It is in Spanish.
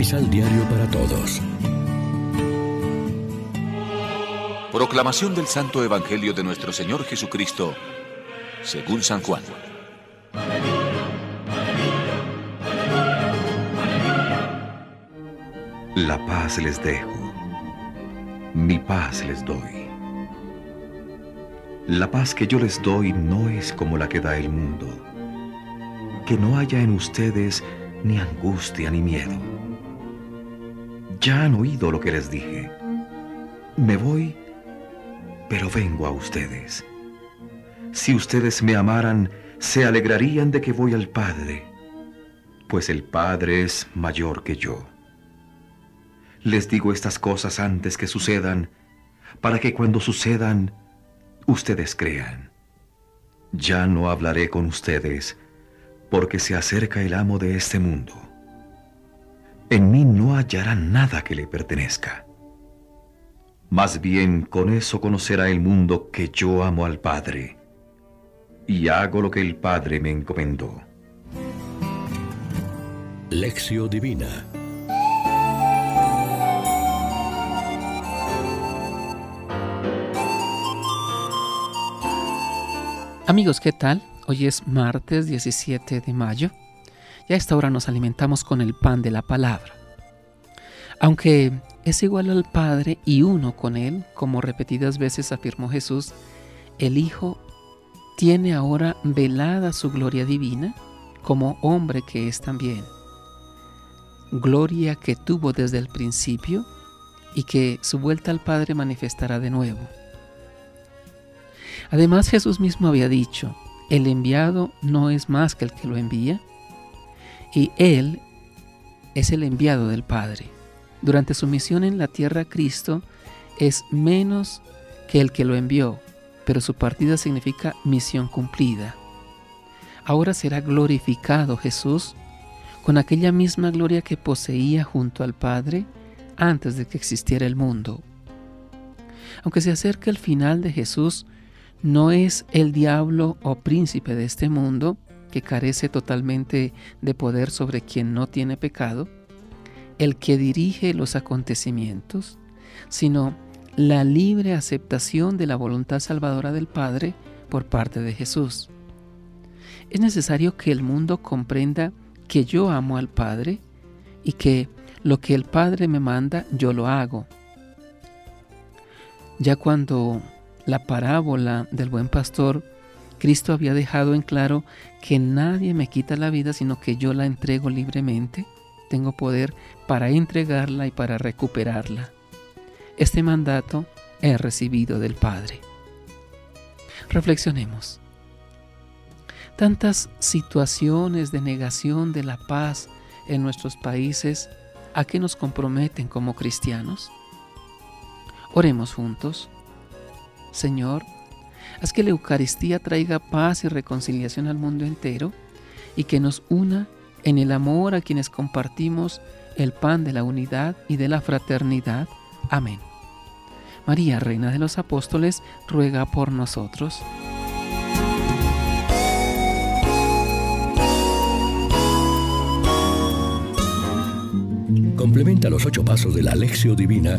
Misal Diario para Todos. Proclamación del Santo Evangelio de nuestro Señor Jesucristo, según San Juan. La paz les dejo, mi paz les doy. La paz que yo les doy no es como la que da el mundo. Que no haya en ustedes ni angustia ni miedo. Ya han oído lo que les dije. Me voy, pero vengo a ustedes. Si ustedes me amaran, se alegrarían de que voy al Padre, pues el Padre es mayor que yo. Les digo estas cosas antes que sucedan, para que cuando sucedan, ustedes crean. Ya no hablaré con ustedes, porque se acerca el amo de este mundo. En mí no hallará nada que le pertenezca. Más bien con eso conocerá el mundo que yo amo al Padre, y hago lo que el Padre me encomendó. Lección Divina Amigos, ¿qué tal? Hoy es martes 17 de mayo y a esta hora nos alimentamos con el pan de la palabra. Aunque es igual al Padre y uno con Él, como repetidas veces afirmó Jesús, el Hijo tiene ahora velada su gloria divina como hombre que es también. Gloria que tuvo desde el principio y que su vuelta al Padre manifestará de nuevo. Además Jesús mismo había dicho, el enviado no es más que el que lo envía, y Él es el enviado del Padre. Durante su misión en la tierra, Cristo es menos que el que lo envió, pero su partida significa misión cumplida. Ahora será glorificado Jesús con aquella misma gloria que poseía junto al Padre antes de que existiera el mundo. Aunque se acerca el final de Jesús, no es el diablo o príncipe de este mundo que carece totalmente de poder sobre quien no tiene pecado, el que dirige los acontecimientos, sino la libre aceptación de la voluntad salvadora del Padre por parte de Jesús. Es necesario que el mundo comprenda que yo amo al Padre y que lo que el Padre me manda yo lo hago. Ya cuando la parábola del buen pastor, Cristo había dejado en claro que nadie me quita la vida, sino que yo la entrego libremente. Tengo poder para entregarla y para recuperarla. Este mandato he recibido del Padre. Reflexionemos. Tantas situaciones de negación de la paz en nuestros países, ¿a qué nos comprometen como cristianos? Oremos juntos. Señor, haz que la Eucaristía traiga paz y reconciliación al mundo entero y que nos una en el amor a quienes compartimos el pan de la unidad y de la fraternidad. Amén. María, Reina de los Apóstoles, ruega por nosotros. Complementa los ocho pasos de la Alexio Divina